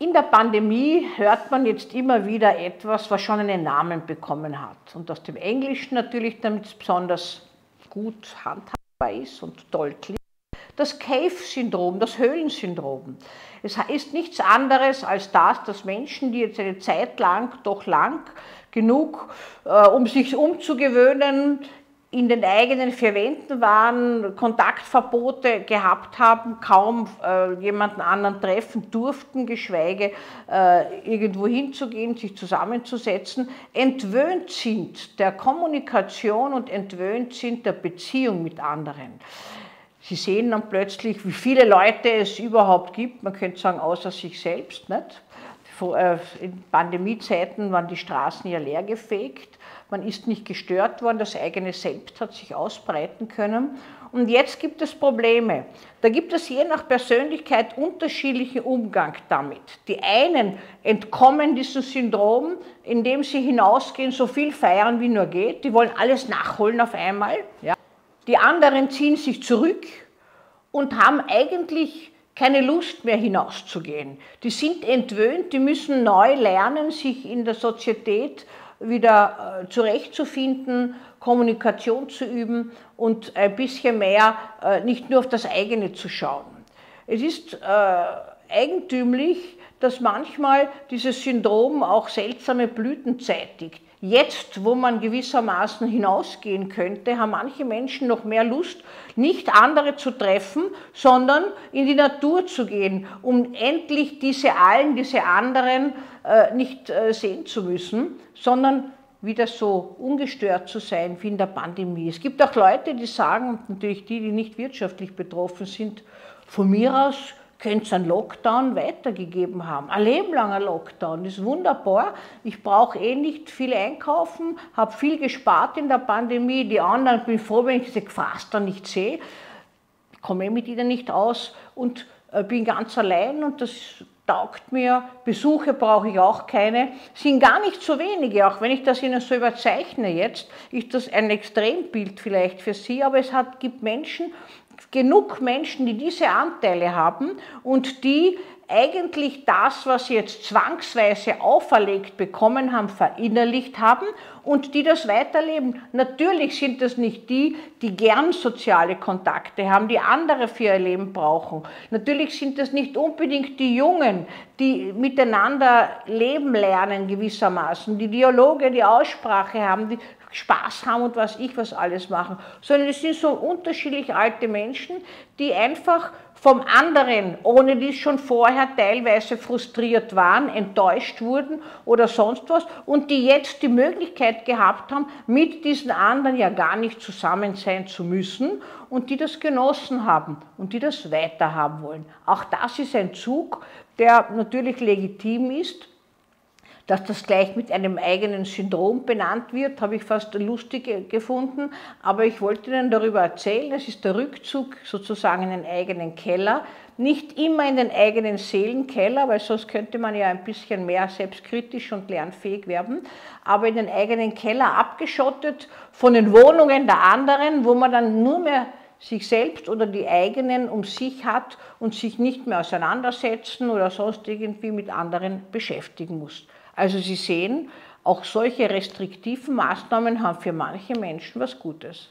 In der Pandemie hört man jetzt immer wieder etwas, was schon einen Namen bekommen hat und aus dem Englischen natürlich, damit es besonders gut handhabbar ist und toll klingt. Das Cave-Syndrom, das Höhlensyndrom. Es ist nichts anderes als das, dass Menschen, die jetzt eine Zeit lang, doch lang genug, äh, um sich umzugewöhnen, in den eigenen vier Wänden waren, Kontaktverbote gehabt haben, kaum äh, jemanden anderen treffen durften, geschweige äh, irgendwo hinzugehen, sich zusammenzusetzen, entwöhnt sind der Kommunikation und entwöhnt sind der Beziehung mit anderen. Sie sehen dann plötzlich, wie viele Leute es überhaupt gibt, man könnte sagen, außer sich selbst. Nicht? Äh, in Pandemiezeiten waren die Straßen ja leergefegt, man ist nicht gestört worden, das eigene Selbst hat sich ausbreiten können. Und jetzt gibt es Probleme. Da gibt es je nach Persönlichkeit unterschiedlichen Umgang damit. Die einen entkommen diesem Syndrom, indem sie hinausgehen, so viel feiern wie nur geht. Die wollen alles nachholen auf einmal. Ja. Die anderen ziehen sich zurück und haben eigentlich keine Lust mehr hinauszugehen. Die sind entwöhnt, die müssen neu lernen, sich in der Sozietät wieder äh, zurechtzufinden, Kommunikation zu üben und ein bisschen mehr äh, nicht nur auf das eigene zu schauen. Es ist äh, eigentümlich, dass manchmal dieses Syndrom auch seltsame Blüten zeitigt. Jetzt, wo man gewissermaßen hinausgehen könnte, haben manche Menschen noch mehr Lust, nicht andere zu treffen, sondern in die Natur zu gehen, um endlich diese allen, diese anderen äh, nicht äh, sehen zu müssen, sondern wieder so ungestört zu sein wie in der Pandemie. Es gibt auch Leute, die sagen, natürlich die, die nicht wirtschaftlich betroffen sind, von mir aus könnte es einen Lockdown weitergegeben haben. Ein lebenlanger Lockdown, ist wunderbar. Ich brauche eh nicht viel einkaufen, habe viel gespart in der Pandemie. Die anderen, bin froh, wenn ich diese Gefaster nicht sehe, komme eh mit ihnen nicht aus und äh, bin ganz allein und das taugt mir. Besuche brauche ich auch keine. Sind gar nicht so wenige, auch wenn ich das Ihnen so überzeichne jetzt, ist das ein Extrembild vielleicht für Sie, aber es hat, gibt Menschen, genug Menschen, die diese Anteile haben und die eigentlich das, was sie jetzt zwangsweise auferlegt bekommen haben, verinnerlicht haben und die das weiterleben. Natürlich sind das nicht die, die gern soziale Kontakte haben, die andere für ihr Leben brauchen. Natürlich sind das nicht unbedingt die Jungen, die miteinander leben lernen gewissermaßen, die Dialoge, die Aussprache haben, die Spaß haben und was ich was alles machen, sondern es sind so unterschiedlich alte Menschen, die einfach vom anderen, ohne die schon vorher teilweise frustriert waren, enttäuscht wurden oder sonst was und die jetzt die Möglichkeit gehabt haben, mit diesen anderen ja gar nicht zusammen sein zu müssen und die das genossen haben und die das weiterhaben wollen. Auch das ist ein Zug, der natürlich legitim ist, dass das gleich mit einem eigenen Syndrom benannt wird, habe ich fast lustig gefunden. Aber ich wollte Ihnen darüber erzählen, es ist der Rückzug sozusagen in den eigenen Keller. Nicht immer in den eigenen Seelenkeller, weil sonst könnte man ja ein bisschen mehr selbstkritisch und lernfähig werden, aber in den eigenen Keller abgeschottet von den Wohnungen der anderen, wo man dann nur mehr sich selbst oder die eigenen um sich hat und sich nicht mehr auseinandersetzen oder sonst irgendwie mit anderen beschäftigen muss. Also Sie sehen, auch solche restriktiven Maßnahmen haben für manche Menschen was Gutes.